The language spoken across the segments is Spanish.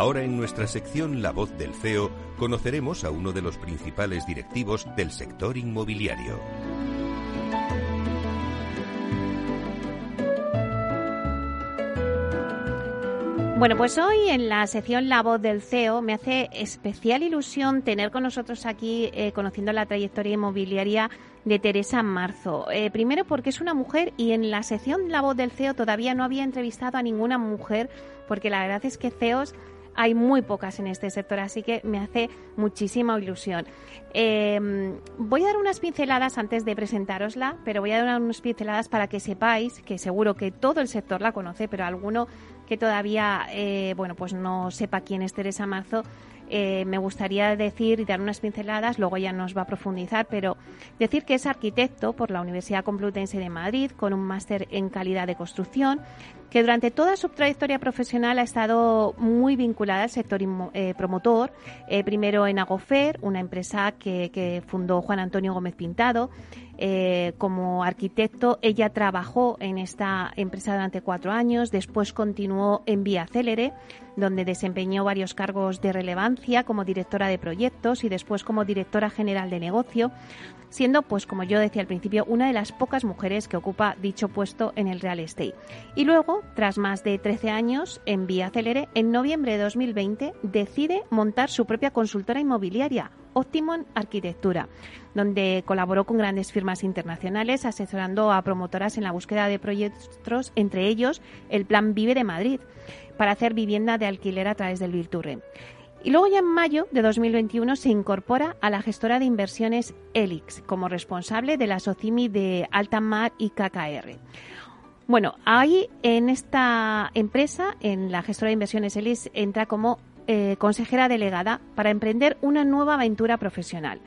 Ahora en nuestra sección La voz del CEO conoceremos a uno de los principales directivos del sector inmobiliario. Bueno, pues hoy en la sección La voz del CEO me hace especial ilusión tener con nosotros aquí, eh, conociendo la trayectoria inmobiliaria de Teresa Marzo. Eh, primero porque es una mujer y en la sección La voz del CEO todavía no había entrevistado a ninguna mujer, porque la verdad es que CEOs hay muy pocas en este sector, así que me hace muchísima ilusión. Em, voy a dar unas pinceladas antes de presentárosla, pero voy a dar unas pinceladas para que sepáis que seguro que todo el sector la conoce, pero alguno que todavía eh, bueno pues no sepa quién es Teresa Marzo, eh, me gustaría decir y dar unas pinceladas, luego ya nos va a profundizar, pero decir que es arquitecto por la Universidad Complutense de Madrid con un máster en calidad de construcción, que durante toda su trayectoria profesional ha estado muy vinculada al sector eh, promotor, eh, primero en Agofer, una empresa que, que fundó Juan Antonio Gómez Pintado, eh, como arquitecto, ella trabajó en esta empresa durante cuatro años, después continuó en Vía Célere, donde desempeñó varios cargos de relevancia como directora de proyectos y después como directora general de negocio, siendo, pues como yo decía al principio, una de las pocas mujeres que ocupa dicho puesto en el real estate. Y luego, tras más de 13 años en Vía Célere, en noviembre de 2020 decide montar su propia consultora inmobiliaria, Optimum Arquitectura, donde colaboró con grandes firmas internacionales asesorando a promotoras en la búsqueda de proyectos, entre ellos el Plan Vive de Madrid, para hacer vivienda de alquiler a través del Virturre. Y luego ya en mayo de 2021 se incorpora a la gestora de inversiones Elix como responsable de la SOCIMI de Alta Mar y KKR. Bueno, ahí en esta empresa, en la gestora de inversiones Elix, entra como eh, consejera delegada para emprender una nueva aventura profesional.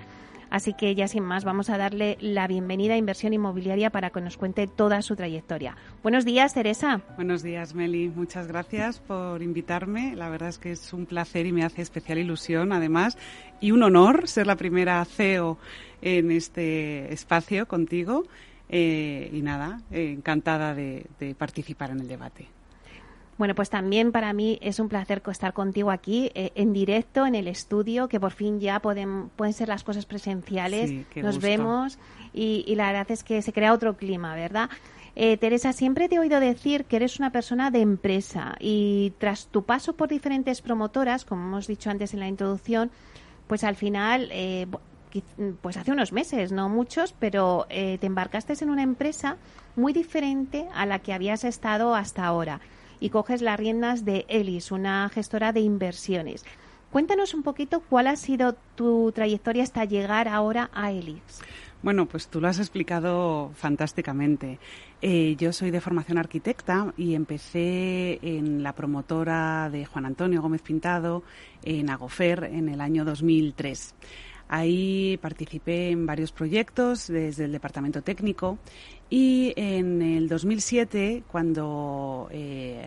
Así que ya sin más, vamos a darle la bienvenida a Inversión Inmobiliaria para que nos cuente toda su trayectoria. Buenos días, Teresa. Buenos días, Meli. Muchas gracias por invitarme. La verdad es que es un placer y me hace especial ilusión, además, y un honor ser la primera CEO en este espacio contigo. Eh, y nada, encantada de participar en el debate. Bueno, pues también para mí es un placer estar contigo aquí eh, en directo, en el estudio, que por fin ya pueden, pueden ser las cosas presenciales. Nos vemos y, la verdad es que se crea otro clima, ¿verdad? Eh, Teresa, siempre te he oído decir que eres una persona de empresa y tras tu paso por diferentes promotoras, como hemos dicho antes en la introducción, pues al final, eh, pues hace unos meses, no muchos, pero te embarcaste en una empresa muy diferente a la que habías estado hasta ahora y coges las riendas de Elis, una gestora de inversiones. Cuéntanos un poquito cuál ha sido tu trayectoria hasta llegar ahora a Elis. Bueno, pues tú lo has explicado fantásticamente. Eh, yo soy de formación arquitecta y empecé en la promotora de Juan Antonio Gómez Pintado en Agofer en el año 2003. Ahí participé en varios proyectos desde el departamento técnico y en el 2007, cuando eh,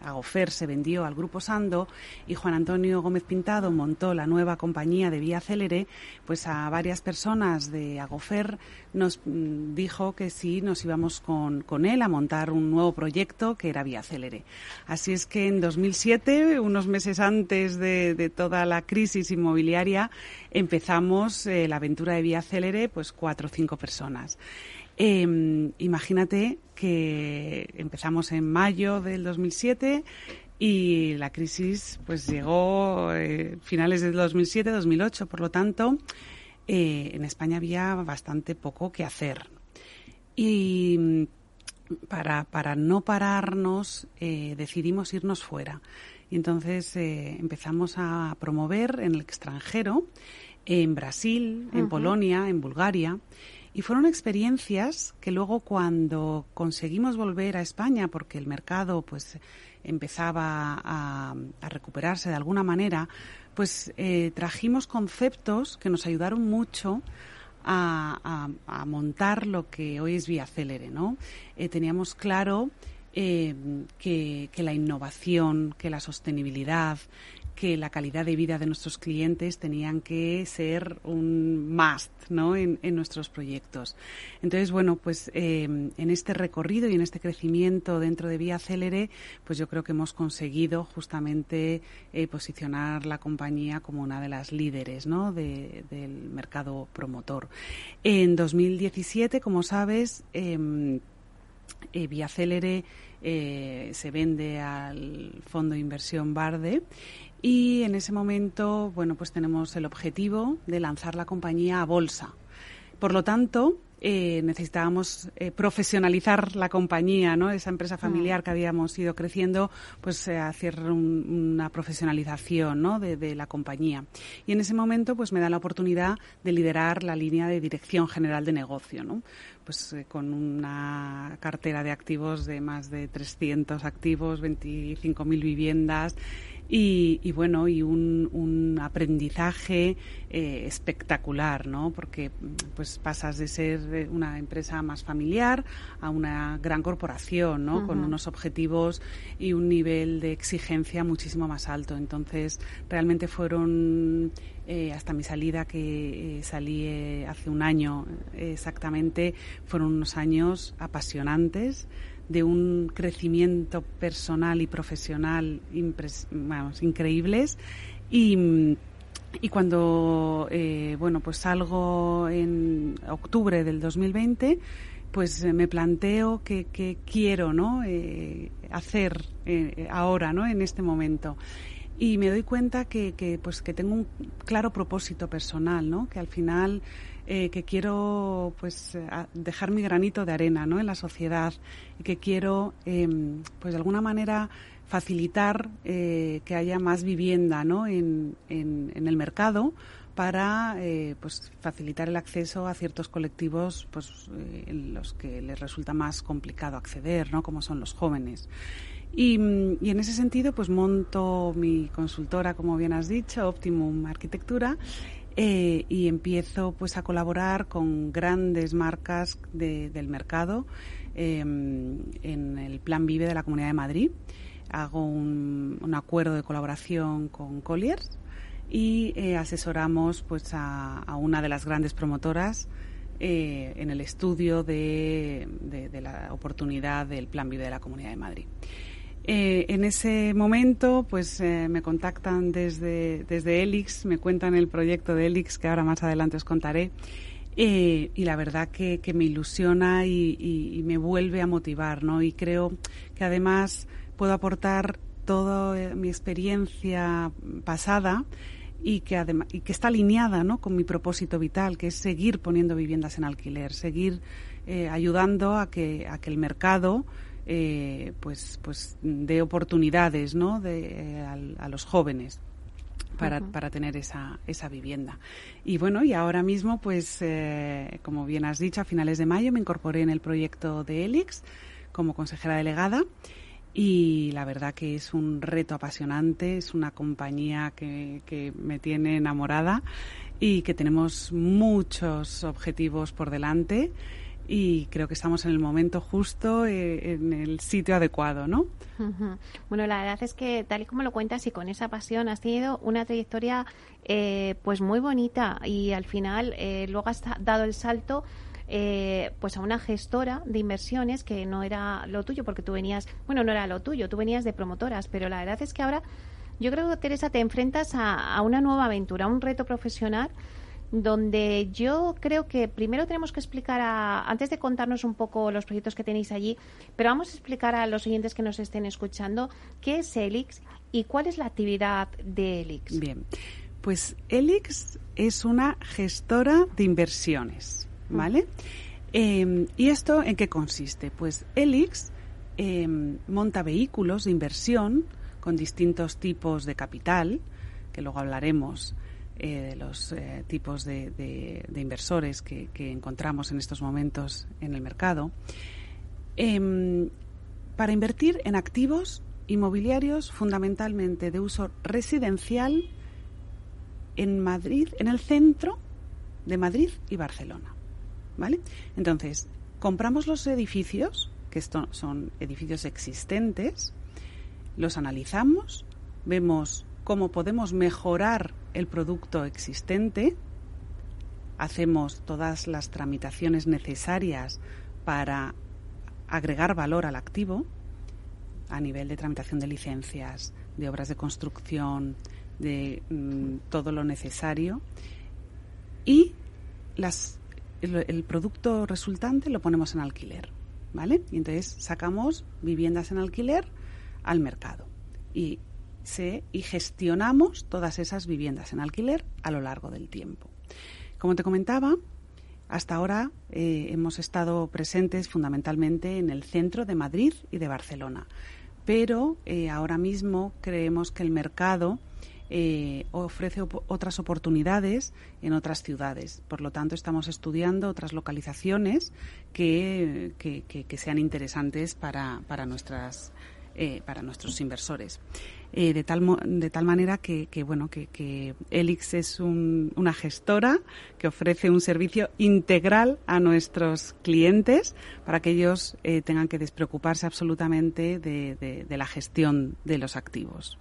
Agofer se vendió al Grupo Sando y Juan Antonio Gómez Pintado montó la nueva compañía de Vía Célere, pues a varias personas de Agofer nos mm, dijo que sí nos íbamos con, con él a montar un nuevo proyecto que era Vía Célere. Así es que en 2007, unos meses antes de, toda la crisis inmobiliaria, empezamos eh, la aventura de Vía Célere, pues cuatro o cinco personas. Em, imagínate que empezamos en mayo del 2007 y la crisis pues llegó eh, finales del 2007-2008, por lo tanto eh, en España había bastante poco que hacer. Y mm, para, para no pararnos eh, decidimos irnos fuera. Y entonces empezamos a promover en el extranjero, en Brasil, en Polonia, en Bulgaria Y fueron experiencias que luego cuando conseguimos volver a España, porque el mercado pues empezaba a, recuperarse de alguna manera, pues eh, trajimos conceptos que nos ayudaron mucho a, montar lo que hoy es Vía Célere, ¿no? Eh, teníamos claro eh, que, la innovación, que la sostenibilidad, que la calidad de vida de nuestros clientes tenían que ser un must ¿no? en, nuestros proyectos. Entonces, bueno, pues eh, en este recorrido y en este crecimiento dentro de Vía Célere, pues yo creo que hemos conseguido justamente eh, posicionar la compañía como una de las líderes ¿no? del mercado promotor. En 2017, como sabes, em, eh, Vía Célere eh, se vende al fondo de inversión Barde y en ese momento, bueno, pues tenemos el objetivo de lanzar la compañía a bolsa. Por lo tanto, eh, necesitábamos eh, profesionalizar la compañía, ¿no? Esa empresa mm. familiar que habíamos ido creciendo, pues eh, hacer una profesionalización, ¿no? De, de, la compañía. Y en ese momento, pues me da la oportunidad de liderar la línea de dirección general de negocio, ¿no? Pues con una cartera de activos de más de 300 activos, 25.000 viviendas, y, bueno, y un, aprendizaje eh, espectacular, ¿no? Porque pues pasas de ser una empresa más familiar a una gran corporación, ¿no? Con unos objetivos y un nivel de exigencia muchísimo más alto. Entonces, realmente fueron eh, hasta mi salida, que eh, salí hace un año exactamente, fueron unos años apasionantes de un crecimiento personal y profesional increíbles. Y, y cuando eh, bueno pues salgo en octubre del 2020 pues me planteo qué quiero no eh, hacer eh, ahora no en este momento. Y me doy cuenta que, que, pues que tengo un claro propósito personal no que al final eh, que quiero pues dejar mi granito de arena ¿no? en la sociedad y que quiero em, pues de alguna manera facilitar eh, que haya más vivienda ¿no? en, en, el mercado para eh, pues facilitar el acceso a ciertos colectivos pues en los que les resulta más complicado acceder ¿no? como son los jóvenes y, y, en ese sentido, pues monto mi consultora, como bien has dicho, Optimum Arquitectura, eh, y empiezo pues a colaborar con grandes marcas del mercado em, en el Plan Vive de la Comunidad de Madrid. Hago un, acuerdo de colaboración con Colliers y eh, asesoramos pues a, una de las grandes promotoras eh, en el estudio de, de, la oportunidad del Plan Vive de la Comunidad de Madrid. Eh, en ese momento, pues eh, me contactan desde, desde Elix, me cuentan el proyecto de Elix, que ahora más adelante os contaré. Eh, y la verdad que, me ilusiona y, me vuelve a motivar, ¿no? Y creo que además puedo aportar toda mi experiencia pasada y que, y que está alineada ¿no? con mi propósito vital, que es seguir poniendo viviendas en alquiler, seguir ayudando a que, a que el mercado eh, pues, pues de oportunidades ¿no? de, eh, a, los jóvenes. Para, para, tener esa, esa vivienda. Y bueno, y ahora mismo, pues, eh, como bien has dicho, a finales de mayo me incorporé en el proyecto de Elix como consejera delegada y la verdad que es un reto apasionante, es una compañía que, que me tiene enamorada y que tenemos muchos objetivos por delante y creo que estamos en el momento justo, eh, en el sitio adecuado, ¿no? Bueno, la verdad es que tal y como lo cuentas y con esa pasión has tenido una trayectoria eh, pues muy bonita y al final eh, luego has dado el salto pues a una gestora de inversiones que no era lo tuyo porque tú venías, bueno, no era lo tuyo, tú venías de promotoras, pero la verdad es que ahora yo creo que Teresa te enfrentas a, a una nueva aventura, a un reto profesional donde yo creo que primero tenemos que explicar, a, antes de contarnos un poco los proyectos que tenéis allí, pero vamos a explicar a los oyentes que nos estén escuchando qué es Elix y cuál es la actividad de Elix. Bien, pues Elix es una gestora de inversiones, ¿vale? Em, ¿Y esto en qué consiste? Pues Elix em, monta vehículos de inversión con distintos tipos de capital, que luego hablaremos de los tipos de, inversores que, encontramos en estos momentos en el mercado, em, para invertir en activos inmobiliarios fundamentalmente de uso residencial en Madrid, en el centro de Madrid y Barcelona. ¿Vale? Entonces, compramos los edificios, que son edificios existentes, los analizamos, vemos cómo podemos mejorar el producto existente, hacemos todas las tramitaciones necesarias para agregar valor al activo a nivel de tramitación de licencias, de obras de construcción, de mm, todo lo necesario y las, el, producto resultante lo ponemos en alquiler, ¿vale? Y entonces sacamos viviendas en alquiler al mercado y y gestionamos todas esas viviendas en alquiler a lo largo del tiempo. Como te comentaba, hasta ahora eh, hemos estado presentes fundamentalmente en el centro de Madrid y de Barcelona, pero eh, ahora mismo creemos que el mercado eh, ofrece otras oportunidades en otras ciudades. Por lo tanto, estamos estudiando otras localizaciones que, sean interesantes para, para, nuestras, eh, para nuestros inversores. Eh, de, tal, de tal manera que, bueno, que, Elix es una gestora que ofrece un servicio integral a nuestros clientes para que ellos tengan que despreocuparse absolutamente de la gestión de los activos.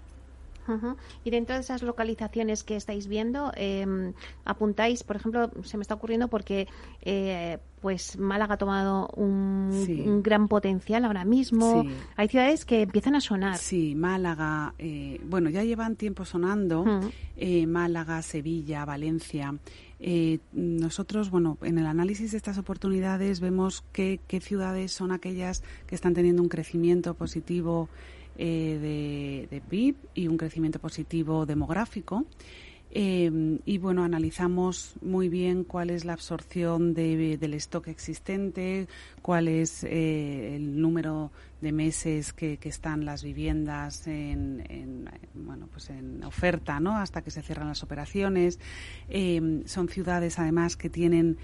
Y dentro de esas localizaciones que estáis viendo, em, apuntáis, por ejemplo, se me está ocurriendo porque eh, pues Málaga ha tomado un, gran potencial ahora mismo. Hay ciudades que empiezan a sonar. Sí, Málaga, eh, bueno, ya llevan tiempo sonando. Eh, Málaga, Sevilla, Valencia. nosotros, bueno, en el análisis de estas oportunidades vemos qué ciudades son aquellas que están teniendo un crecimiento positivo eh, de, PIB y un crecimiento positivo demográfico. Eh, y bueno, analizamos muy bien cuál es la absorción del stock existente, cuál es eh, el número de meses que, están las viviendas en, bueno, pues en oferta, ¿no? Hasta que se cierran las operaciones. Eh, son ciudades, además, que tienen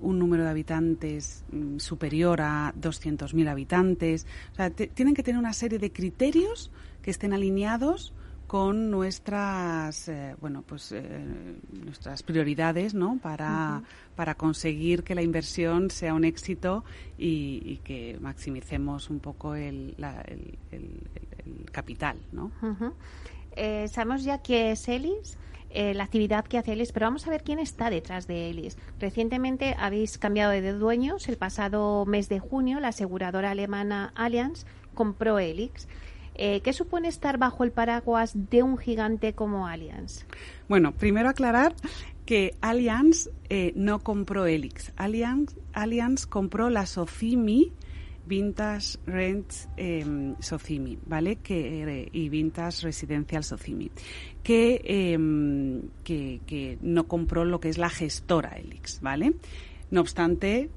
un número de habitantes mm, superior a 200.000 habitantes. O sea, tienen que tener una serie de criterios que estén alineados con nuestras eh, bueno pues eh, nuestras prioridades no para, para conseguir que la inversión sea un éxito y, que maximicemos un poco el, capital no eh, sabemos ya que es Elis la actividad que hace Elis, pero vamos a ver quién está detrás de Elis. Recientemente habéis cambiado de dueños. El pasado mes de junio, la aseguradora alemana Allianz compró Elix. Eh, ¿Qué supone estar bajo el paraguas de un gigante como Allianz? Bueno, primero aclarar que Allianz eh, no compró Elix. Allianz, Allianz compró la Socimi, Vintage Rents em, Socimi, ¿vale? Que, eh, y Vintage Residencial Socimi, em, que, que, no compró lo que es la gestora Elix, ¿vale? No obstante,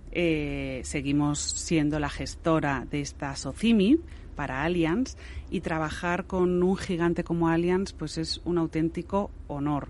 seguimos siendo la gestora de esta Socimi, para Allianz y trabajar con un gigante como Allianz pues es un auténtico honor.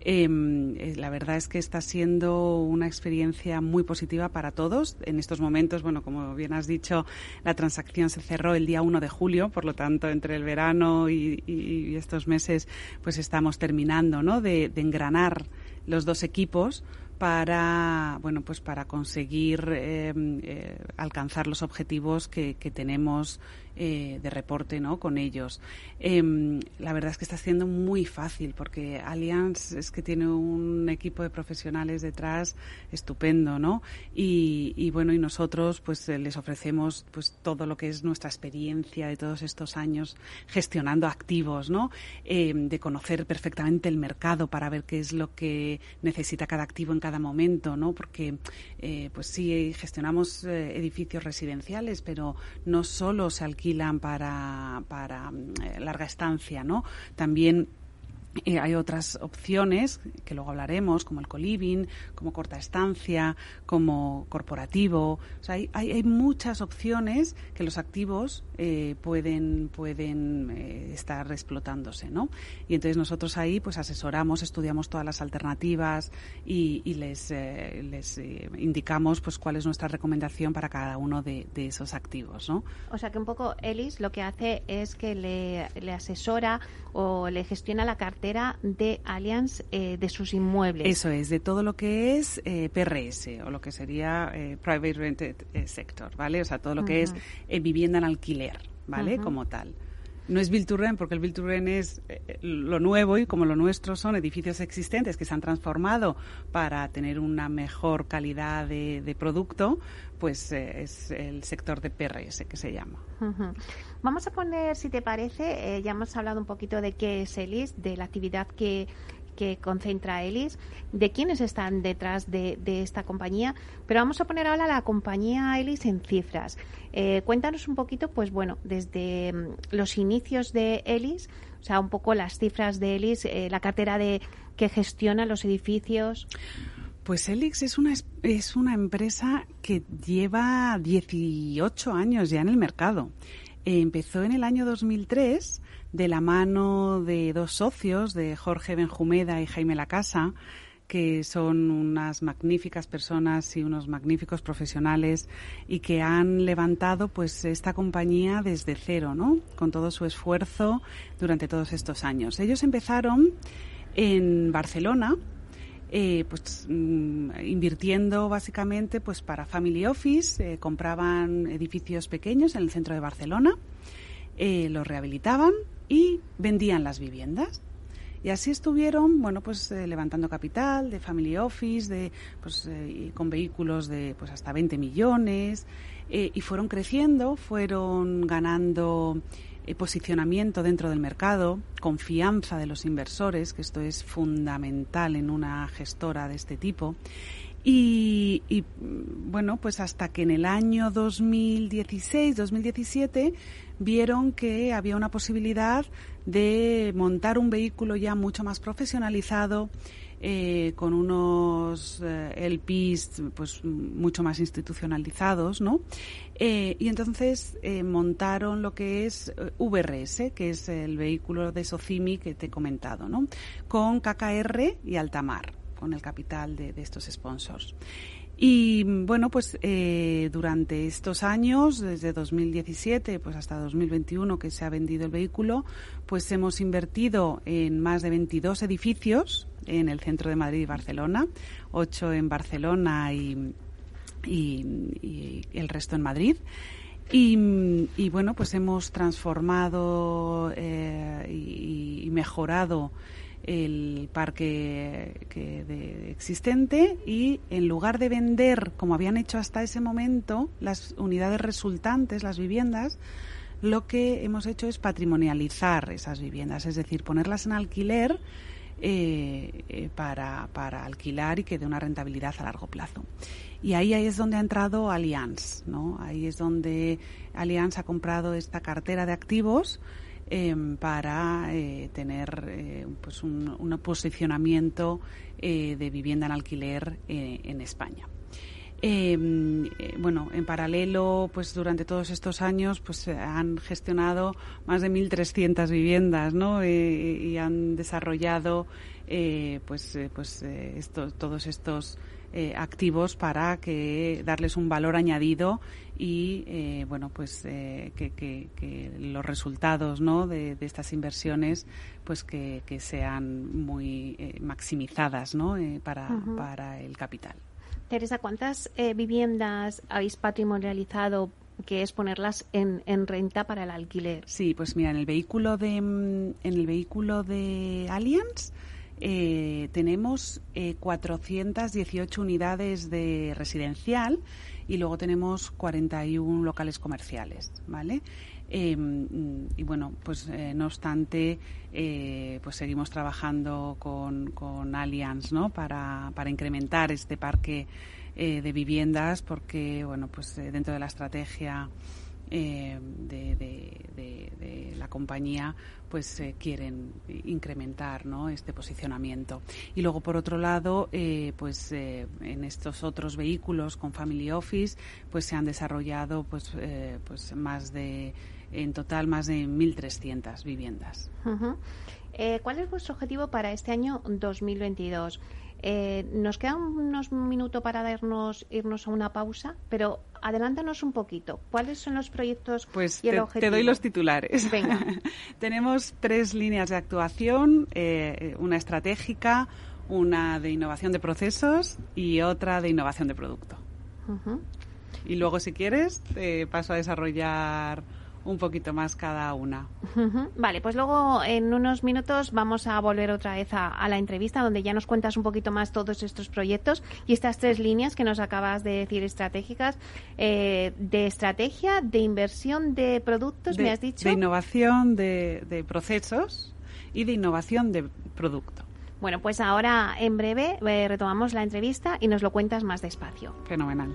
Em, eh, la verdad es que está siendo una experiencia muy positiva para todos. En estos momentos, bueno, como bien has dicho, la transacción se cerró el día 1 de julio, por lo tanto, entre el verano y, estos meses, pues estamos terminando, ¿no? De, engranar los dos equipos para bueno pues para conseguir em, eh, alcanzar los objetivos que, que tenemos eh, de reporte ¿no? con ellos. Em, la verdad es que está siendo muy fácil porque Allianz es que tiene un equipo de profesionales detrás estupendo, ¿no? Y, bueno, y nosotros pues eh, les ofrecemos pues todo lo que es nuestra experiencia de todos estos años gestionando activos, ¿no? Em, de conocer perfectamente el mercado para ver qué es lo que necesita cada activo en cada momento, ¿no? Porque eh, pues sí gestionamos edificios residenciales, pero no solo se para, para mm, eh, larga estancia, ¿no? También eh, hay otras opciones que luego hablaremos, como el coliving, como corta estancia, como corporativo. O sea, hay, hay, muchas opciones que los activos eh, pueden, pueden eh, estar explotándose, ¿no? Y entonces nosotros ahí pues asesoramos, estudiamos todas las alternativas y, les, les indicamos pues cuál es nuestra recomendación para cada uno de, esos activos, ¿no? O sea que un poco Elis lo que hace es que le, le asesora o le gestiona la cartera de Allianz eh, de sus inmuebles. Eso es, de todo lo que es eh, PRS o lo que sería eh, Private Rented Sector, ¿vale? O sea, todo lo que es vivienda en alquiler, ¿vale? Como tal. No es Rent, porque el Build to Rent es lo nuevo y como lo nuestro son edificios existentes que se han transformado para tener una mejor calidad de, producto, pues es el sector de PRS que se llama. Vamos a poner, si te parece, eh, ya hemos hablado un poquito de qué es ELIS, de la actividad que, concentra ELIS, de quiénes están detrás de, esta compañía, pero vamos a poner ahora la compañía ELIS en cifras. Eh, cuéntanos un poquito, pues bueno, desde mm, los inicios de ELIS, o sea, un poco las cifras de ELIS, eh, la cartera de que gestiona los edificios. Pues Elix es una, es una empresa que lleva 18 años ya en el mercado empezó en el año 2003 de la mano de dos socios, de Jorge Benjumeda y Jaime Lacasa, que son unas magníficas personas y unos magníficos profesionales y que han levantado pues esta compañía desde cero, ¿no? Con todo su esfuerzo durante todos estos años. Ellos empezaron en Barcelona, eh, pues mm, invirtiendo básicamente pues para family office eh, compraban edificios pequeños en el centro de Barcelona eh, los rehabilitaban y vendían las viviendas y así estuvieron bueno pues levantando capital de family office de pues con vehículos de pues hasta 20 millones y fueron creciendo fueron ganando eh, posicionamiento dentro del mercado, confianza de los inversores, que esto es fundamental en una gestora de este tipo. Y, bueno, pues hasta que en el año 2016-2017 vieron que había una posibilidad de montar un vehículo ya mucho más profesionalizado, eh, con unos eh, LPs pues mucho más institucionalizados, ¿no? Eh, y entonces eh, montaron lo que es VRS, que es el vehículo de Socimi que te he comentado, ¿no? Con KKR y Altamar, con el capital de, de estos sponsors. Y bueno, pues eh, durante estos años, desde 2017 pues hasta 2021 que se ha vendido el vehículo, pues hemos invertido en más de 22 edificios en el centro de Madrid y Barcelona, 8 en Barcelona y, el resto en Madrid. Y, bueno, pues hemos transformado eh, y, mejorado el parque existente y en lugar de vender, como habían hecho hasta ese momento, las unidades resultantes, las viviendas, lo que hemos hecho es patrimonializar esas viviendas, es decir, ponerlas en alquiler eh, eh, para, para, alquilar y que dé una rentabilidad a largo plazo. Y ahí, ahí es donde ha entrado Allianz, ¿no? Ahí es donde Allianz ha comprado esta cartera de activos Em, para eh, tener eh, pues un, posicionamiento eh, de vivienda en alquiler en España. Em, bueno, en paralelo, pues durante todos estos años, pues han gestionado más de 1.300 viviendas, ¿no? y han desarrollado, pues, pues todos estos eh, activos para que darles un valor añadido y eh, bueno pues eh, que, los resultados ¿no? de, estas inversiones pues que, sean muy maximizadas ¿no? para, para el capital. Teresa, ¿cuántas viviendas habéis patrimonializado que es ponerlas en, en, renta para el alquiler. Sí, pues mira, en el vehículo de en el vehículo de Allianz eh, tenemos 418 eh, unidades de residencial y luego tenemos 41 locales comerciales, ¿vale? Em, y bueno, pues eh, no obstante, pues seguimos trabajando con, con Allianz, ¿no? Para, para incrementar este parque de viviendas, porque bueno, pues dentro de la estrategia de, la compañía pues eh, quieren incrementar ¿no? este posicionamiento. Y luego, por otro lado, eh, pues eh, en estos otros vehículos con Family Office, pues se han desarrollado pues, pues más de, en total, más de 1.300 viviendas. ¿Cuál es vuestro objetivo para este año 2022? Eh, nos queda unos minutos para darnos, irnos a una pausa, pero adelántanos un poquito. ¿Cuáles son los proyectos pues y el te, objetivo? Te doy los titulares. Venga. Tenemos tres líneas de actuación, eh, una estratégica, una de innovación de procesos y otra de innovación de producto. Y luego, si quieres, te paso a desarrollar un poquito más cada una. Vale, pues luego en unos minutos vamos a volver otra vez a, la entrevista donde ya nos cuentas un poquito más todos estos proyectos y estas tres líneas que nos acabas de decir estratégicas eh, de estrategia, de inversión de productos, me has dicho. De innovación de, de procesos y de innovación de producto. Bueno, pues ahora en breve eh, retomamos la entrevista y nos lo cuentas más despacio. Fenomenal.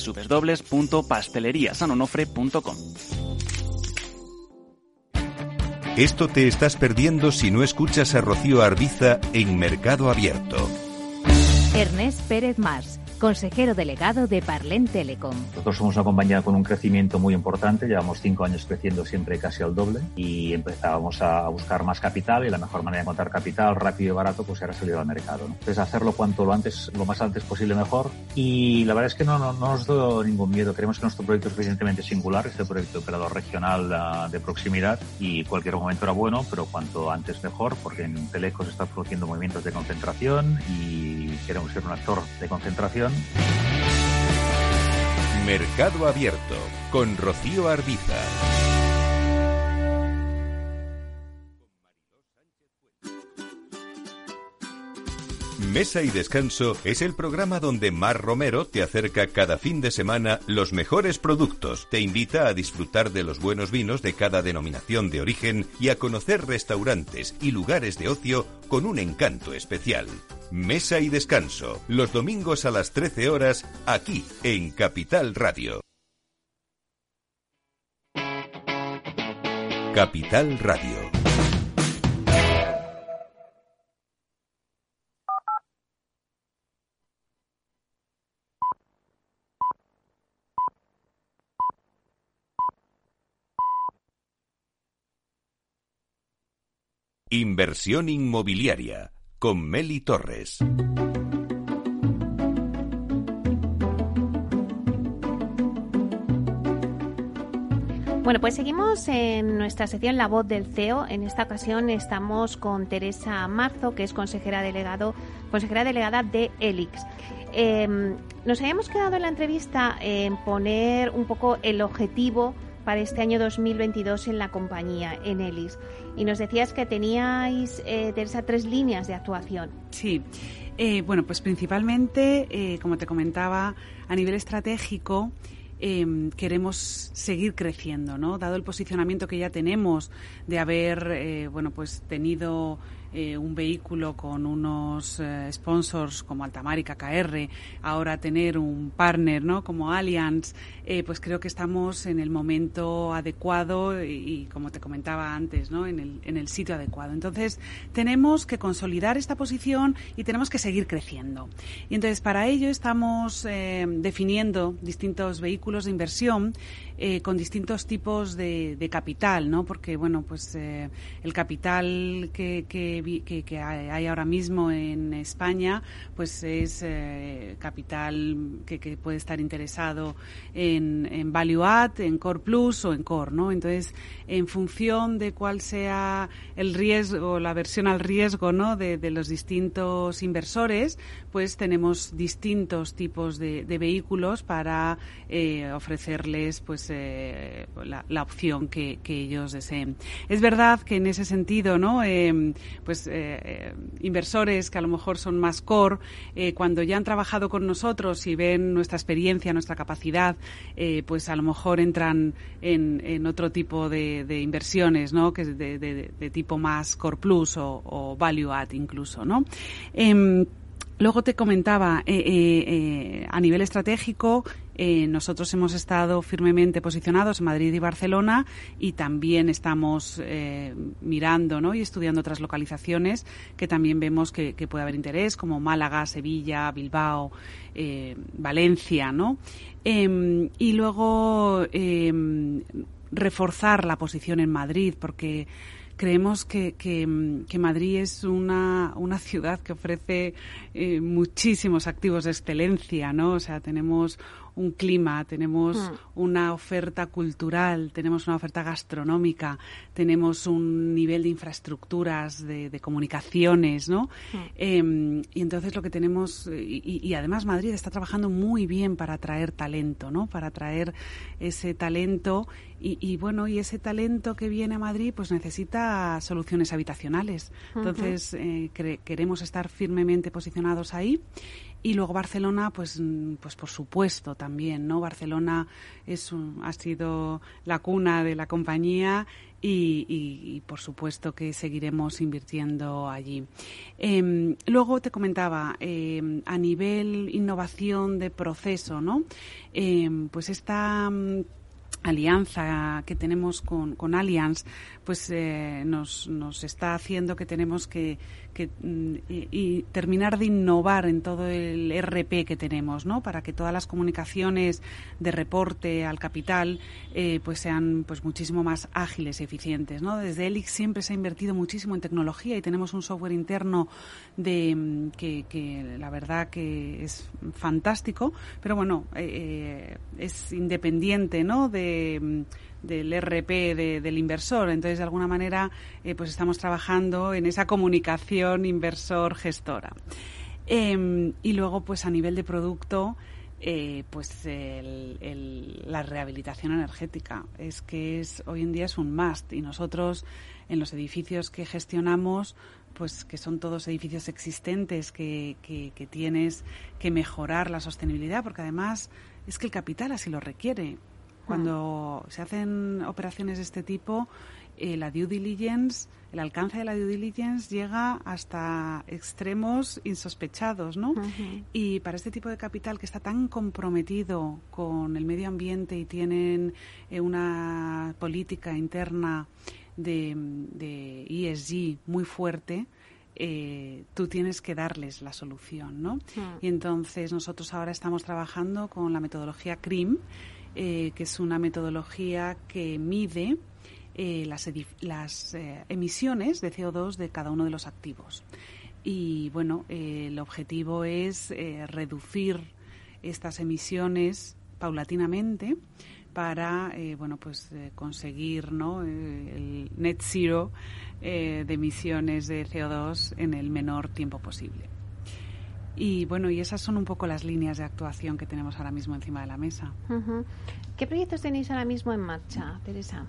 www.pasteleriasanonofre.com. Esto te estás perdiendo si no escuchas a Rocío Arbiza en Mercado Abierto. Ernest Pérez Mars consejero delegado de Parlen Telecom. Nosotros somos una compañía con un crecimiento muy importante, llevamos cinco años creciendo siempre casi al doble y empezábamos a buscar más capital y la mejor manera de encontrar capital rápido y barato pues era salir al mercado. Entonces hacerlo cuanto lo antes, lo más antes posible mejor y la verdad es que no, no, nos da ningún miedo. Creemos que nuestro proyecto es suficientemente singular, es el proyecto de operador regional ah, de proximidad y cualquier momento era bueno, pero cuanto antes mejor porque en Telecos está produciendo movimientos de concentración y queremos ser un actor de concentración Mercado Abierto con Rocío Arbiza. Mesa y Descanso es el programa donde Mar Romero te acerca cada fin de semana los mejores productos, te invita a disfrutar de los buenos vinos de cada denominación de origen y a conocer restaurantes y lugares de ocio con un encanto especial. Mesa y Descanso, los domingos a las 13 horas, aquí en Capital Radio. Capital Radio. Inversión inmobiliaria con Meli Torres. Bueno, pues seguimos en nuestra sección La Voz del CEO. En esta ocasión estamos con Teresa Marzo, que es consejera delegado, consejera delegada de ELIX. Em, nos habíamos quedado en la entrevista en poner un poco el objetivo para este año 2022 en la compañía, en ELIX. Y nos decías que teníais, eh, tres líneas de actuación. Sí. Eh, bueno, pues principalmente, eh, como te comentaba, a nivel estratégico, em, queremos seguir creciendo, ¿no? Dado el posicionamiento que ya tenemos de haber, bueno, pues tenido eh, un vehículo con unos eh, sponsors como Altamar y KKR, ahora tener un partner ¿no? como Allianz, eh, pues creo que estamos en el momento adecuado y, como te comentaba antes, ¿no? en, el, en el sitio adecuado. Entonces, tenemos que consolidar esta posición y tenemos que seguir creciendo. Y entonces, para ello estamos definiendo distintos vehículos de inversión con distintos tipos de, capital, ¿no? Porque, bueno, pues el capital que, que que, hay ahora mismo en España, pues es eh, capital que, puede estar interesado en, en Value Add, en Core Plus o en Core, ¿no? Entonces, en función de cuál sea el riesgo, la versión al riesgo, ¿no? De, los distintos inversores, pues tenemos distintos tipos de, vehículos para eh, ofrecerles, pues, eh, la, opción que, ellos deseen. Es verdad que en ese sentido, ¿no? pues eh, eh, inversores que a lo mejor son más core, eh, cuando ya han trabajado con nosotros y ven nuestra experiencia, nuestra capacidad, pues a lo mejor entran en, otro tipo de, inversiones, ¿no? Que de, de, tipo más core plus o, value add incluso, ¿no? Em, Luego te comentaba, a nivel estratégico, nosotros hemos estado firmemente posicionados en Madrid y Barcelona y también estamos mirando ¿no? y estudiando otras localizaciones que también vemos que, puede haber interés, como Málaga, Sevilla, Bilbao, Valencia. ¿no? Em, y luego em, reforzar la posición en Madrid, porque creemos que, que, Madrid es una, una, ciudad que ofrece eh, muchísimos activos de excelencia, ¿no? O sea, tenemos un clima, tenemos hmm. una oferta cultural, tenemos una oferta gastronómica, tenemos un nivel de infraestructuras, de, comunicaciones, ¿no? Hmm. Em, y entonces lo que tenemos, y, además Madrid está trabajando muy bien para atraer talento, ¿no? Para atraer ese talento y, bueno, y ese talento que viene a Madrid pues necesita soluciones habitacionales. Entonces eh, queremos estar firmemente posicionados ahí y luego Barcelona, pues, mm, pues por supuesto también, ¿no? Barcelona es ha sido la cuna de la compañía y, por supuesto que seguiremos invirtiendo allí. Em, luego te comentaba, em, a nivel innovación de proceso, ¿no? Em, pues esta mm, alianza que tenemos con, con Allianz, pues eh, nos, nos está haciendo que tenemos que, que mm, y, terminar de innovar en todo el RP que tenemos, ¿no? Para que todas las comunicaciones de reporte al capital eh, pues sean pues muchísimo más ágiles y eficientes, ¿no? Desde Elix siempre se ha invertido muchísimo en tecnología y tenemos un software interno de mm, que, la verdad que es fantástico, pero bueno eh, es independiente, ¿no? De mm, del RP del inversor. Entonces, de alguna manera, eh, pues estamos trabajando en esa comunicación inversor-gestora. Em, y luego, pues a nivel de producto, eh, pues la rehabilitación energética. Es que es hoy en día es un must y nosotros en los edificios que gestionamos pues que son todos edificios existentes que, que, tienes que mejorar la sostenibilidad, porque además es que el capital así lo requiere. Cuando se hacen operaciones de este tipo, eh, la due diligence, el alcance de la due diligence llega hasta extremos insospechados, ¿no? Y para este tipo de capital que está tan comprometido con el medio ambiente y tienen eh, una política interna de, de ESG muy fuerte, eh, tú tienes que darles la solución, ¿no? Y entonces nosotros ahora estamos trabajando con la metodología CRIM, que es una metodología que mide eh, las, eh, emisiones de CO2 de cada uno de los activos. Y bueno, eh, el objetivo es reducir estas emisiones paulatinamente para bueno pues conseguir ¿no? el net zero de emisiones de CO2 en el menor tiempo posible. Y bueno, y esas son un poco las líneas de actuación que tenemos ahora mismo encima de la mesa. ¿Qué proyectos tenéis ahora mismo en marcha, Teresa?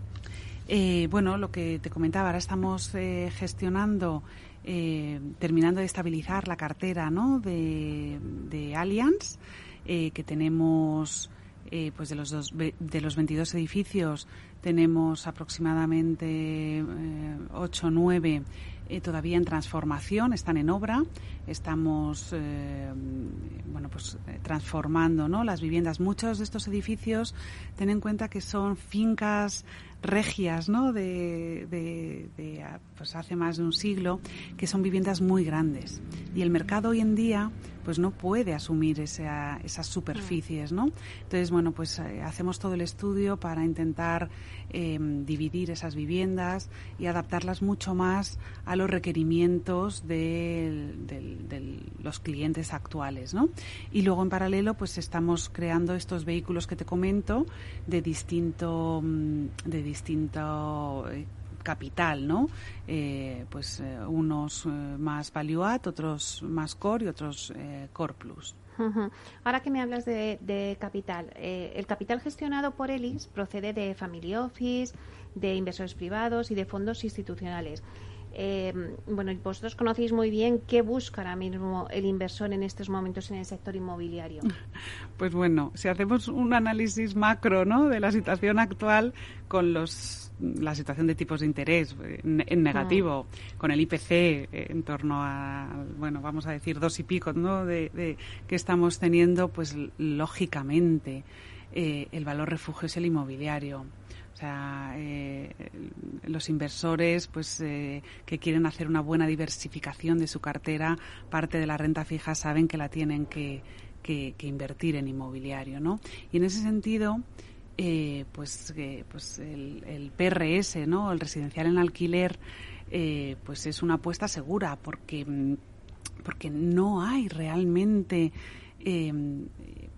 Eh, bueno, lo que te comentaba, ahora estamos eh, gestionando, eh, terminando de estabilizar la cartera ¿no? de, de Allianz, que tenemos pues de los, dos, de los 22 edificios tenemos aproximadamente 8 o 9 todavía en transformación, están en obra. Estamos bueno, pues, transformando ¿no? las viviendas. Muchos de estos edificios, ten en cuenta que son fincas regias ¿no? de, de, pues hace más de un siglo, que son viviendas muy grandes. Y el mercado hoy en día pues no puede asumir esa, esas superficies, ¿no? Entonces, bueno, pues eh, hacemos todo el estudio para intentar em, dividir esas viviendas y adaptarlas mucho más a los requerimientos de, los clientes actuales, ¿no? Y luego, en paralelo, pues estamos creando estos vehículos que te comento de distinto, mm, de distinto eh, capital, ¿no? Eh, pues eh, unos más value add, otros más core y otros core plus. Ahora que me hablas de, capital, el capital gestionado por ELIS procede de family office, de inversores privados y de fondos institucionales. Eh, bueno, vosotros conocéis muy bien qué busca ahora mismo el inversor en estos momentos en el sector inmobiliario. Pues bueno, si hacemos un análisis macro ¿no? de la situación actual con los, la situación de tipos de interés en, negativo, mm. con el IPC eh, en torno a, bueno, vamos a decir dos y pico ¿no? de, que estamos teniendo, pues lógicamente eh, el valor refugio es el inmobiliario sea, eh, los inversores pues eh, que quieren hacer una buena diversificación de su cartera, parte de la renta fija saben que la tienen que, invertir en inmobiliario, ¿no? Y en ese sentido, eh, pues, pues el, PRS, ¿no? El residencial en alquiler, pues es una apuesta segura porque porque no hay realmente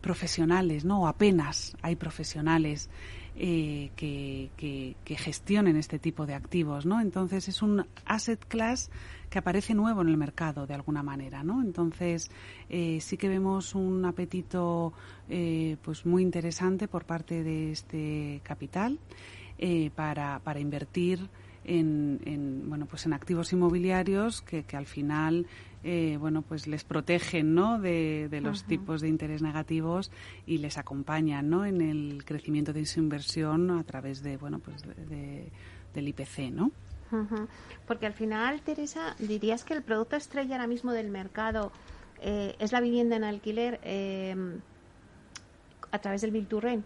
profesionales, ¿no? Apenas hay profesionales eh, que, gestionen este tipo de activos, ¿no? Entonces es un asset class que aparece nuevo en el mercado de alguna manera, ¿no? Entonces eh, sí que vemos un apetito eh, pues muy interesante por parte de este capital para, para invertir en, bueno pues en activos inmobiliarios que al final eh, bueno pues les protegen ¿no? de, los tipos de interés negativos y les acompañan ¿no? en el crecimiento de su inversión a través de bueno pues de, del IPC ¿no? Porque al final, Teresa, dirías que el producto estrella ahora mismo del mercado eh, es la vivienda en alquiler eh, a través del Bill to Rent.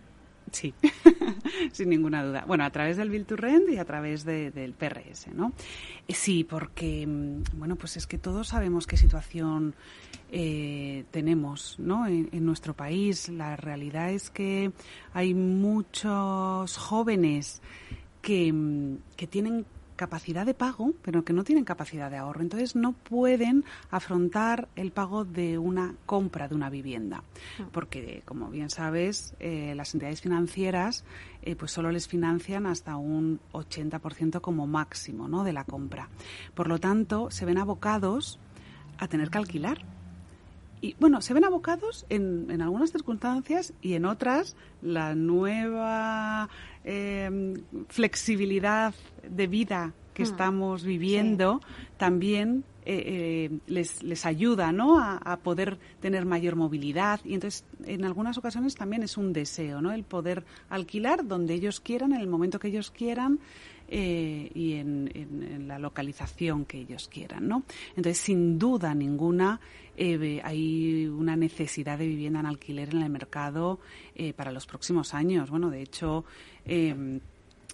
Sí, sin ninguna duda. Bueno, a través del Bill to Rent y a través del PRS, ¿no? Eh, sí, porque, mm, bueno, pues es que todos sabemos qué situación eh, tenemos, ¿no? En, en, nuestro país. La realidad es que hay muchos jóvenes que, mm, que tienen capacidad de pago, pero que no tienen capacidad de ahorro. Entonces no pueden afrontar el pago de una compra de una vivienda, mm. porque como bien sabes, eh, las entidades financieras eh, pues solo les financian hasta un 80% como máximo, ¿no? de la compra. Por lo tanto, se ven abocados a tener que alquilar y bueno, se ven abocados en, en algunas circunstancias y en otras la nueva em, flexibilidad de vida que Mm. estamos viviendo también eh, eh, les, les ayuda ¿no? a, a poder tener mayor movilidad y entonces en algunas ocasiones también es un deseo ¿no? el poder alquilar donde ellos quieran en el momento que ellos quieran eh, y en, la localización que ellos quieran ¿no? entonces sin duda ninguna eh, hay una necesidad de vivienda en alquiler en el mercado eh, para los próximos años bueno de hecho eh,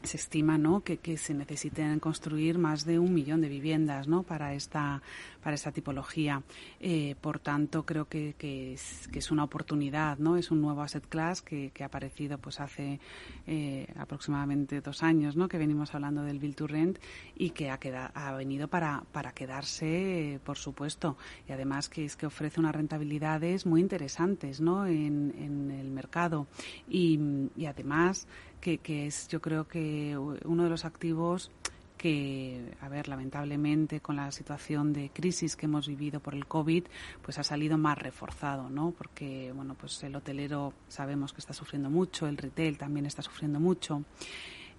se estima ¿no? que, que se necesiten construir más de un millón de viviendas ¿no? para esta para esta tipología. Eh, por tanto, creo que, que, es, que es una oportunidad, ¿no? Es un nuevo asset class que, que ha aparecido pues hace eh, aproximadamente dos años, ¿no? Que venimos hablando del build to rent y que ha, queda- ha venido para, para quedarse, por supuesto. Y además que es que ofrece unas rentabilidades muy interesantes, ¿no? En, en el mercado. Y, y además que, que es, yo creo que uno de los activos que, a ver, lamentablemente con la situación de crisis que hemos vivido por el COVID, pues ha salido más reforzado, ¿no? Porque, bueno, pues el hotelero sabemos que está sufriendo mucho, el retail también está sufriendo mucho.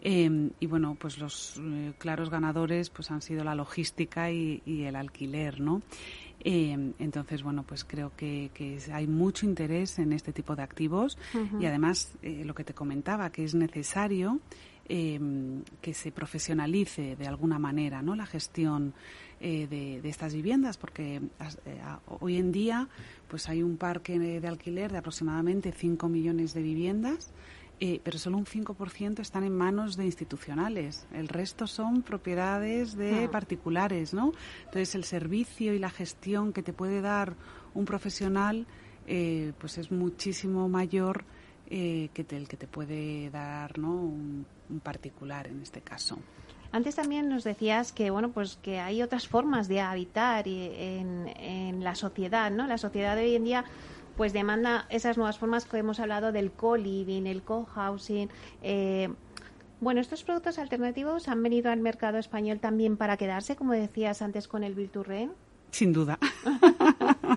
Eh, y bueno, pues los eh, claros ganadores pues han sido la logística y, y el alquiler, ¿no? Eh, entonces, bueno, pues creo que, hay mucho interés en este tipo de activos y además lo que te comentaba, que es necesario eh, que se profesionalice de alguna manera ¿no? la gestión eh, de, de estas viviendas, porque eh, a- hoy en día pues hay un parque de, de alquiler de aproximadamente 5 millones de viviendas. eh, pero solo un 5% están en manos de institucionales. El resto son propiedades de Ah. particulares, ¿no? Entonces, el servicio y la gestión que te puede dar un profesional, eh, pues es muchísimo mayor eh, que te- el que te puede dar, ¿no? Un, un particular en este caso. Antes también nos decías que bueno pues que hay otras formas de habitar y- en, en la sociedad, ¿no? La sociedad de hoy en día pues demanda esas nuevas formas que hemos hablado del co-living, el co-housing. eh, bueno, estos productos alternativos han venido al mercado español también para quedarse, como decías antes con el Virturren. Sin duda.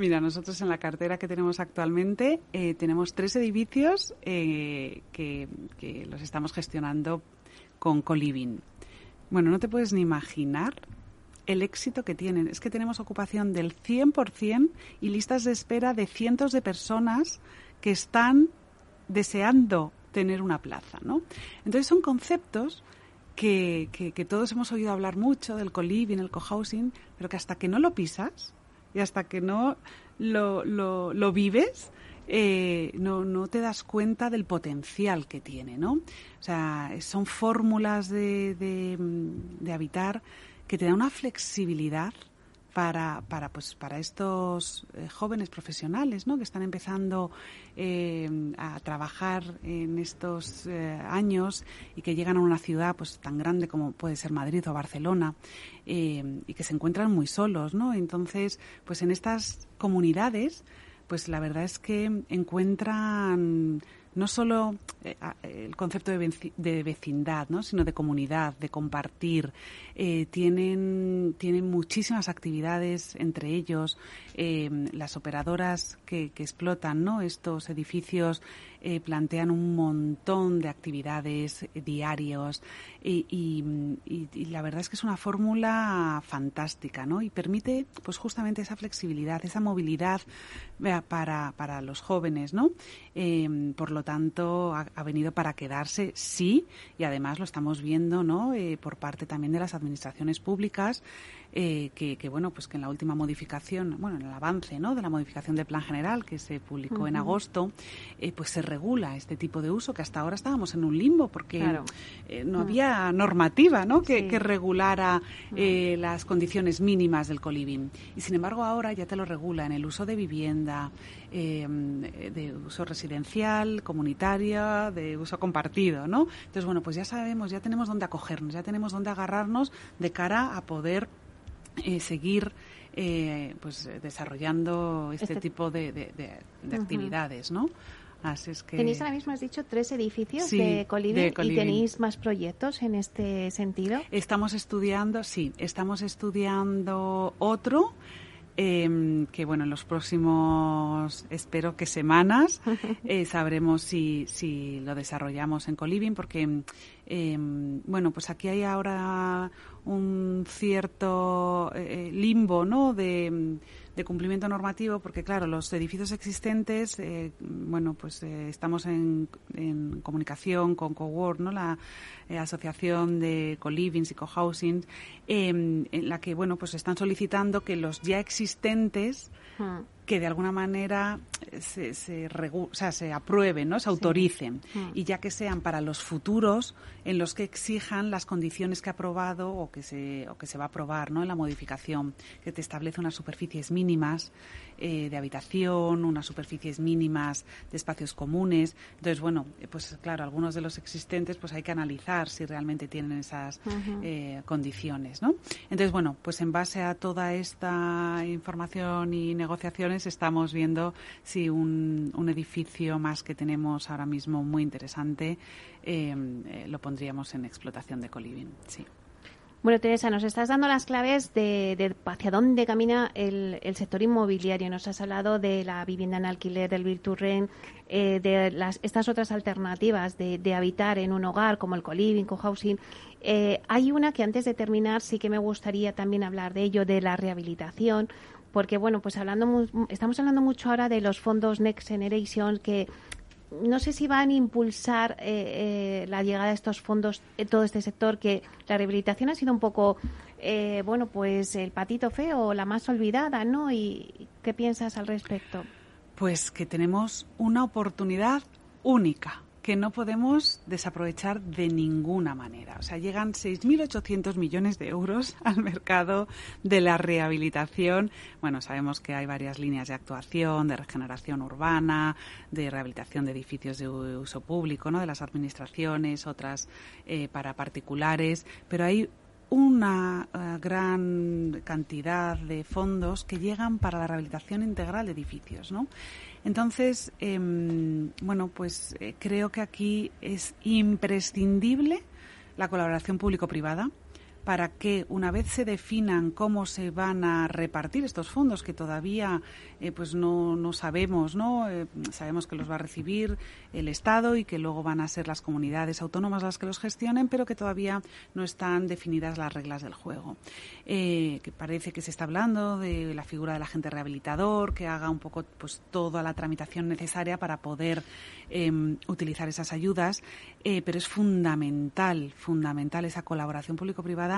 Mira, nosotros en la cartera que tenemos actualmente eh, tenemos tres edificios eh, que, que los estamos gestionando con Coliving. Bueno, no te puedes ni imaginar el éxito que tienen. Es que tenemos ocupación del 100% y listas de espera de cientos de personas que están deseando tener una plaza, ¿no? Entonces son conceptos que, que, que todos hemos oído hablar mucho del co-living, el co-housing, pero que hasta que no lo pisas y hasta que no lo, lo, lo vives, eh, no, no te das cuenta del potencial que tiene, ¿no? O sea, son fórmulas de, de, de habitar que te dan una flexibilidad para, para, pues, para estos eh, jóvenes profesionales ¿no? que están empezando eh, a trabajar en estos eh, años y que llegan a una ciudad pues, tan grande como puede ser Madrid o Barcelona y que se encuentran muy solos. ¿no? Entonces, pues en estas comunidades, pues la verdad es que encuentran no solo eh, el concepto de, veci- de vecindad, ¿no? sino de comunidad, de compartir. Eh, tienen, tienen muchísimas actividades entre ellos. Eh, las operadoras que, que explotan ¿no? estos edificios eh, plantean un montón de actividades diarios y, y- y- la verdad es que es una fórmula fantástica ¿no? y permite pues justamente esa flexibilidad, esa movilidad para, para los jóvenes. ¿no? Eh, por lo tanto, ha, ha venido para quedarse, sí, y además lo estamos viendo ¿no? Eh, por parte también de las administraciones públicas. Eh, que, que, bueno pues que en la última modificación bueno en el avance no de la modificación del plan general que se publicó en agosto eh, pues se regula este tipo de uso que hasta ahora estábamos en un limbo porque Claro. eh, no Mm. había normativa ¿no? que, Sí. que regulara eh, las condiciones mínimas del coliving. Y sin embargo ahora ya te lo regula en el uso de vivienda, eh, de uso residencial, comunitaria, de uso compartido, ¿no? Entonces, bueno, pues ya sabemos, ya tenemos dónde acogernos, ya tenemos dónde agarrarnos de cara a poder eh, seguir eh, pues desarrollando este, Este- tipo de, de- de- de Ujú. actividades, ¿no? Así es que... Tenéis ahora mismo, has dicho, tres edificios Sí, de coliving de y tenéis más proyectos en este sentido. Estamos estudiando, sí, estamos estudiando otro. eh, que bueno, en los próximos, espero que semanas, eh, sabremos si, si lo desarrollamos en Coliving, porque Em, bueno, pues aquí hay ahora un cierto eh, limbo, ¿no? De, cumplimiento normativo, porque claro, los edificios existentes, eh, bueno, pues eh, estamos en, comunicación con Cowork, ¿no? La asociación de co-livings y co-housing, em, en la que, bueno, pues están solicitando que los ya existentes hmm que de alguna manera se, se, o sea, se aprueben, ¿no? se autoricen, mm. y ya que sean para los futuros en los que exijan las condiciones que ha aprobado o que se, o que se va a aprobar ¿no? en la modificación, que te establece unas superficies mínimas eh, de habitación, unas superficies mínimas de espacios comunes. Entonces, bueno, eh, pues claro, algunos de los existentes pues hay que analizar si realmente tienen esas eh, condiciones, ¿no? Entonces, bueno, pues en base a toda esta información y negociaciones estamos viendo si un, un edificio más que tenemos ahora mismo muy interesante lo pondríamos en explotación de coliving, sí. Bueno, Teresa, nos estás dando las claves de, hacia dónde camina el, sector inmobiliario. Nos has hablado de la vivienda en alquiler, del Virturren, eh, de las, estas otras alternativas de, habitar en un hogar, como el co-living, co-housing. Eh, hay una que antes de terminar sí que me gustaría también hablar de ello, de la rehabilitación, porque bueno, pues hablando, estamos hablando mucho ahora de los fondos Next Generation que no sé si van a impulsar eh, eh, la llegada de estos fondos en todo este sector, que la rehabilitación ha sido un poco, eh, bueno, pues el patito feo, la más olvidada, ¿no? ¿Y qué piensas al respecto? Pues que tenemos una oportunidad única que no podemos desaprovechar de ninguna manera. O sea, llegan 6.800 millones de euros al mercado de la rehabilitación. Bueno, sabemos que hay varias líneas de actuación, de regeneración urbana, de rehabilitación de edificios de uso público, ¿no? de las administraciones, otras eh, para particulares, pero hay una eh, gran cantidad de fondos que llegan para la rehabilitación integral de edificios, ¿no? Entonces, em, bueno, pues eh, creo que aquí es imprescindible la colaboración público-privada para que una vez se definan cómo se van a repartir estos fondos que todavía eh, pues no, no, sabemos no eh, sabemos que los va a recibir el Estado y que luego van a ser las comunidades autónomas las que los gestionen pero que todavía no están definidas las reglas del juego. Eh, que parece que se está hablando de la figura del agente rehabilitador que haga un poco pues toda la tramitación necesaria para poder em, utilizar esas ayudas pero es fundamental fundamental esa colaboración público-privada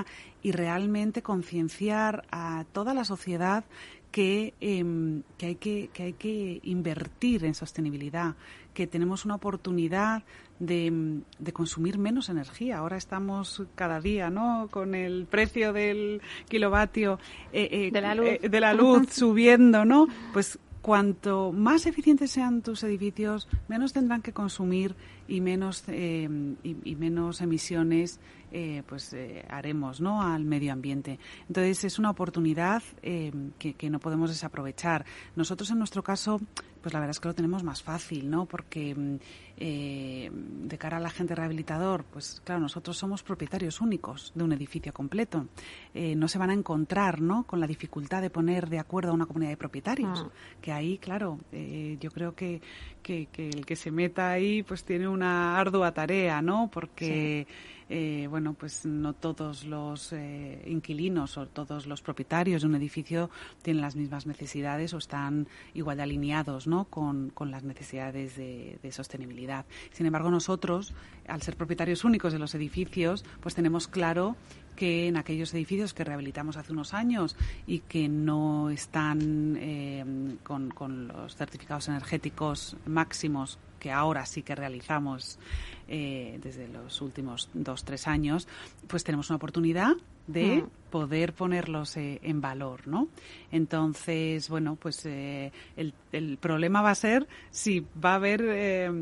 y realmente concienciar a toda la sociedad que, em, que, hay que, que hay que invertir en sostenibilidad, que tenemos una oportunidad de, de, consumir menos energía. Ahora estamos cada día, ¿no? Con el precio del kilovatio eh, eh, de la luz, eh, de la luz subiendo, ¿no? Pues cuanto más eficientes sean tus edificios, menos tendrán que consumir y menos y, y, menos emisiones eh, pues eh, haremos ¿no? al medio ambiente. Entonces es una oportunidad eh, que, que, no podemos desaprovechar. Nosotros en nuestro caso, pues la verdad es que lo tenemos más fácil, ¿no? Porque mm, de cara al agente rehabilitador, pues claro, nosotros somos propietarios únicos de un edificio completo. no se van a encontrar, ¿no? Con la dificultad de poner de acuerdo a una comunidad de propietarios. Ah. Que ahí, claro, yo creo que, que, el que se meta ahí, pues tiene una ardua tarea, ¿no? Porque eh, bueno, pues no todos los eh, inquilinos o todos los propietarios de un edificio tienen las mismas necesidades o están igual de alineados ¿no? con, las necesidades de, de, sostenibilidad. Sin embargo, nosotros, al ser propietarios únicos de los edificios, pues tenemos claro que en aquellos edificios que rehabilitamos hace unos años y que no están eh, con, con los certificados energéticos máximos que ahora sí que realizamos eh, desde los últimos dos, tres años, pues tenemos una oportunidad de mm. Poder ponerlos eh, en valor, ¿no? Entonces, bueno, pues eh, el, problema va a ser si va a haber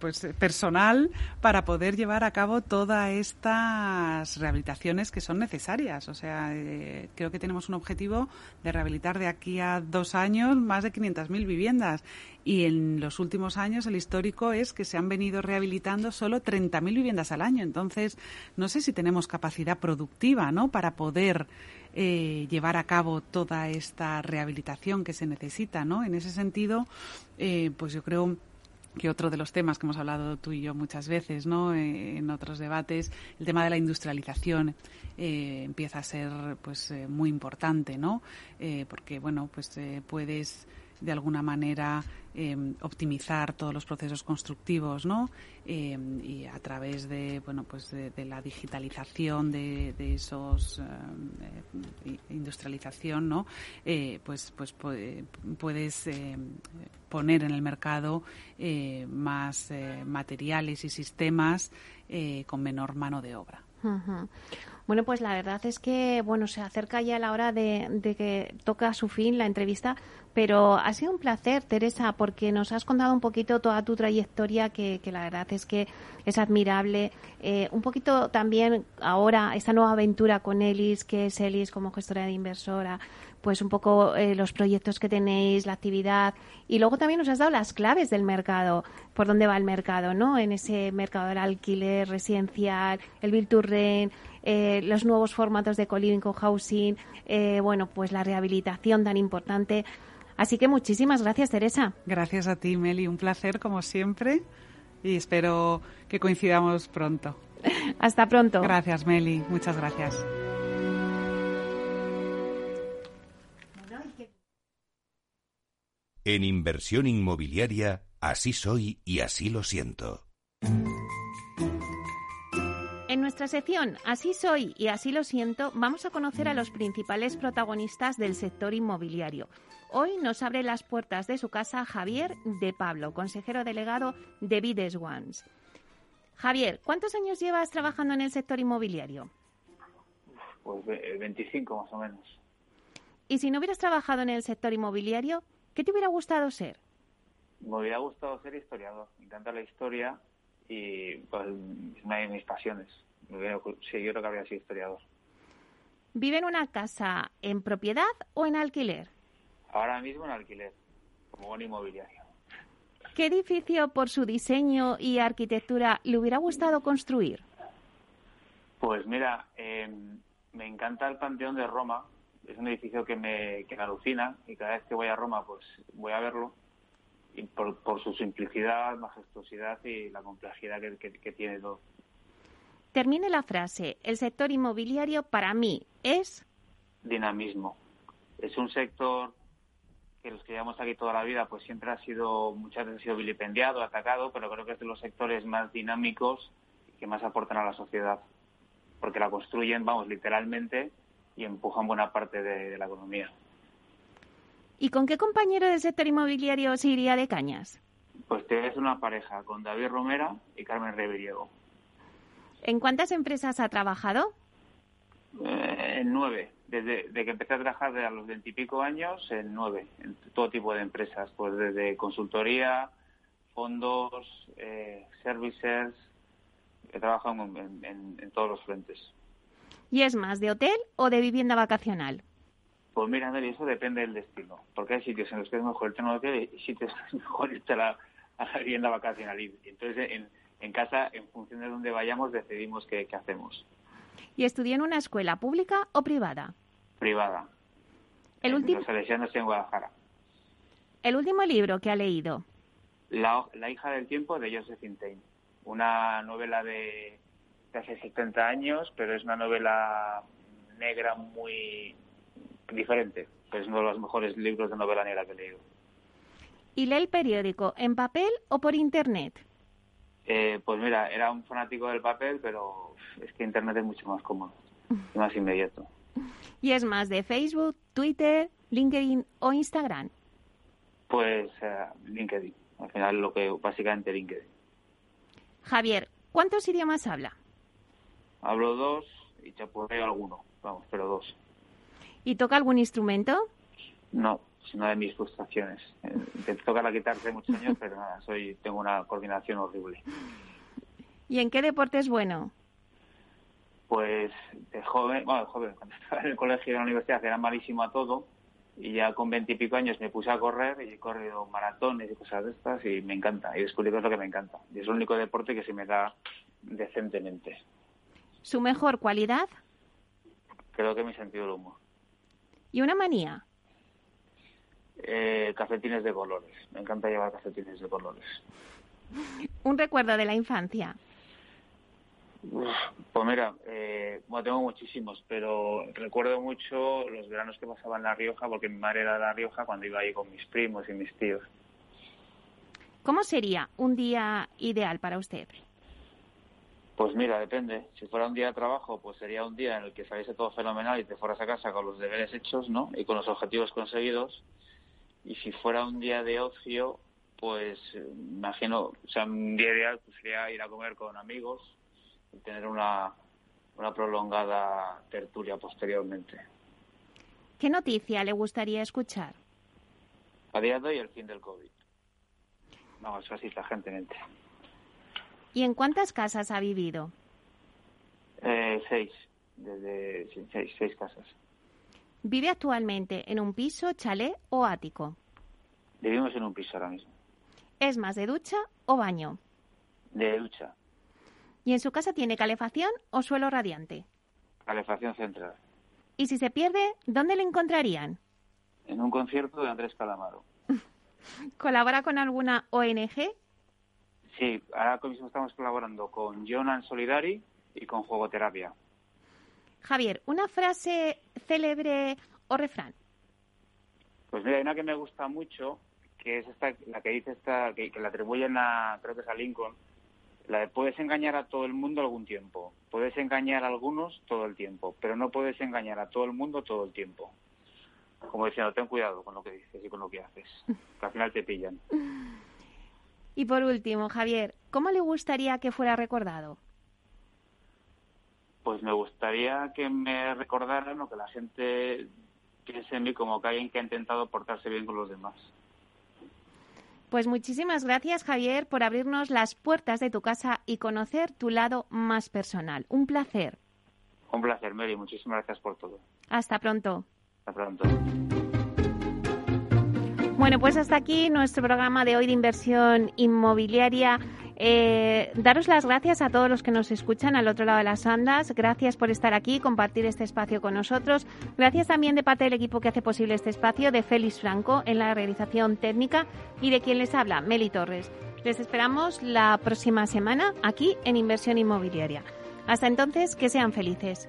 pues personal para poder llevar a cabo todas estas rehabilitaciones que son necesarias. O sea, creo que tenemos un objetivo de rehabilitar de aquí a dos años más de 500.000 viviendas y en los últimos años el histórico es que se han venido rehabilitando solo 30.000 viviendas al año. Entonces, no sé si tenemos capacidad productiva ¿no? Para poder eh, llevar a cabo toda esta rehabilitación que se necesita. ¿no? En ese sentido, eh, pues yo creo que otro de los temas que hemos hablado tú y yo muchas veces, ¿no? Eh, en otros debates, el tema de la industrialización empieza a ser, pues, muy importante, ¿no? porque, bueno, pues puedes de alguna manera em, optimizar todos los procesos constructivos, ¿no? Em, y a través de, bueno, pues de, la digitalización de, esos em, industrialización, ¿no? Eh, pues, pues puedes poner en el mercado eh, más eh, materiales y sistemas con menor mano de obra. Bueno, pues la verdad es que bueno se acerca ya la hora de, que toca su fin la entrevista, pero ha sido un placer, Teresa, porque nos has contado un poquito toda tu trayectoria, que, la verdad es que es admirable. Eh, un poquito también ahora esta nueva aventura con Elis, que es Elis como gestora de inversora, pues un poco eh, los proyectos que tenéis, la actividad. Y luego también nos has dado las claves del mercado, por dónde va el mercado, ¿no? En ese mercado del alquiler residencial, el Bill to eh, los nuevos formatos de co-living, co-housing, bueno, pues la rehabilitación tan importante. Así que muchísimas gracias, Teresa. Gracias a ti, Meli. Un placer, como siempre. Y espero que coincidamos pronto. Hasta pronto. Gracias, Meli. Muchas gracias. En inversión inmobiliaria, así soy y así lo siento. En nuestra sección Así soy y así lo siento, vamos a conocer a los principales protagonistas del sector inmobiliario. Hoy nos abre las puertas de su casa Javier de Pablo, consejero delegado de Vides Ones. Javier, ¿cuántos años llevas trabajando en el sector inmobiliario? Pues 25 más o menos. ¿Y si no hubieras trabajado en el sector inmobiliario, qué te hubiera gustado ser? Me hubiera gustado ser historiador. Me encanta la historia y pues, es una de mis pasiones. Sí, yo creo que habría sido historiador. ¿Vive en una casa en propiedad o en alquiler? Ahora mismo en alquiler, como un inmobiliario. ¿Qué edificio por su diseño y arquitectura le hubiera gustado construir? Pues mira, em, me encanta el Panteón de Roma. Es un edificio que me, que me alucina y cada vez que voy a Roma pues voy a verlo y por, su simplicidad, majestuosidad y la complejidad que, que tiene todo. Termine la frase. El sector inmobiliario para mí es... Dinamismo. Es un sector que los que llevamos aquí toda la vida, pues siempre ha sido, muchas veces ha sido vilipendiado, atacado, pero creo que es de los sectores más dinámicos que más aportan a la sociedad, porque la construyen, vamos, literalmente y empujan buena parte de, la economía. ¿Y con qué compañero del sector inmobiliario se iría de cañas? Pues te ves una pareja con David Romera y Carmen Reveriego. ¿En cuántas empresas ha trabajado? Eh, en nueve desde que empecé a trabajar a los veintipico años en nueve, en todo tipo de empresas, pues desde consultoría, fondos, eh, services, he trabajado en, todos los frentes. ¿Y es más de hotel o de vivienda vacacional? Pues mira, André, eso depende del destino, porque hay sitios en los que es mejor irte a hotel y sitios en los que es mejor irte a la, vivienda vacacional. Y entonces, en, en, casa, en función de dónde vayamos, decidimos qué, qué hacemos. ¿Y estudió en una escuela pública o privada? Privada. El último. en Guadalajara. El último libro que ha leído. La, hija del tiempo de Josephine Tain. Una novela de, hace 70 años, pero es una novela negra muy diferente. es uno de los mejores libros de novela negra que he leído. ¿Y lee el periódico en papel o por internet? Eh, pues mira, era un fanático del papel, pero es que Internet es mucho más cómodo y más inmediato. ¿Y es más de Facebook, Twitter, LinkedIn o Instagram? Pues eh, LinkedIn. Al final lo que básicamente LinkedIn. Javier, ¿cuántos idiomas habla? Hablo dos y chapurreo alguno, vamos, pero dos. ¿Y toca algún instrumento? No, es una de mis frustraciones. Eh, Intenté tocar la guitarra hace muchos años, pero nada, soy, tengo una coordinación horrible. ¿Y en qué deporte es bueno? Pues de joven, bueno, de joven, cuando estaba en el colegio y en la universidad era malísimo a todo y ya con veintipico años me puse a correr y he corrido maratones y cosas de estas y me encanta y descubrí que es lo que me encanta. Y es el único deporte que se me da decentemente. ¿Su mejor cualidad? Creo que mi sentido del humor. ¿Y una manía? Eh, cafetines de colores. Me encanta llevar cafetines de colores. Un recuerdo de la infancia. Pues mira, eh, bueno, tengo muchísimos, pero recuerdo mucho los veranos que pasaba en La Rioja, porque mi madre era de La Rioja cuando iba ahí con mis primos y mis tíos. ¿Cómo sería un día ideal para usted? Pues mira, depende. Si fuera un día de trabajo, pues sería un día en el que saliese todo fenomenal y te fueras a casa con los deberes hechos, ¿no? Y con los objetivos conseguidos. Y si fuera un día de ocio, pues imagino, o sea, un día ideal pues, sería ir a comer con amigos, y tener una, una prolongada tertulia posteriormente. ¿Qué noticia le gustaría escuchar? A día de hoy el fin del COVID. No, eso así la gente mente. ¿Y en cuántas casas ha vivido? Eh, seis, desde seis, seis casas. ¿Vive actualmente en un piso, chalet o ático? Vivimos en un piso ahora mismo. ¿Es más de ducha o baño? De ducha. ¿Y en su casa tiene calefacción o suelo radiante? Calefacción central. ¿Y si se pierde, dónde le encontrarían? En un concierto de Andrés Calamaro. ¿Colabora con alguna ONG? Sí, ahora mismo estamos colaborando con Jonan Solidari y con Juegoterapia. Javier, una frase célebre o refrán. Pues mira, hay una que me gusta mucho, que es esta, la que dice esta, que, que la atribuyen a, creo que es a Lincoln, la de puedes engañar a todo el mundo algún tiempo, puedes engañar a algunos todo el tiempo, pero no puedes engañar a todo el mundo todo el tiempo. Como diciendo, ten cuidado con lo que dices y con lo que haces, que al final te pillan. Y por último, Javier, ¿cómo le gustaría que fuera recordado? Pues me gustaría que me recordaran o que la gente piense en mí como que alguien que ha intentado portarse bien con los demás. Pues muchísimas gracias, Javier, por abrirnos las puertas de tu casa y conocer tu lado más personal. Un placer. Un placer, Mary. Muchísimas gracias por todo. Hasta pronto. Hasta pronto. Bueno, pues hasta aquí nuestro programa de hoy de inversión inmobiliaria. Eh, daros las gracias a todos los que nos escuchan al otro lado de las ondas. Gracias por estar aquí, compartir este espacio con nosotros. Gracias también de parte del equipo que hace posible este espacio, de Félix Franco en la realización técnica y de quien les habla, Meli Torres. Les esperamos la próxima semana aquí en Inversión Inmobiliaria. Hasta entonces, que sean felices.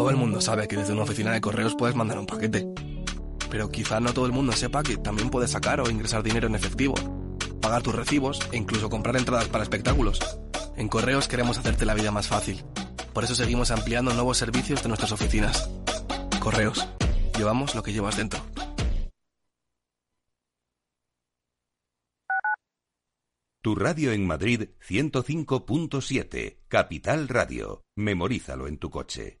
Todo el mundo sabe que desde una oficina de correos puedes mandar un paquete. Pero quizá no todo el mundo sepa que también puedes sacar o ingresar dinero en efectivo, pagar tus recibos e incluso comprar entradas para espectáculos. En correos queremos hacerte la vida más fácil. Por eso seguimos ampliando nuevos servicios de nuestras oficinas. Correos. Llevamos lo que llevas dentro. Tu radio en Madrid 105.7, Capital Radio. Memorízalo en tu coche.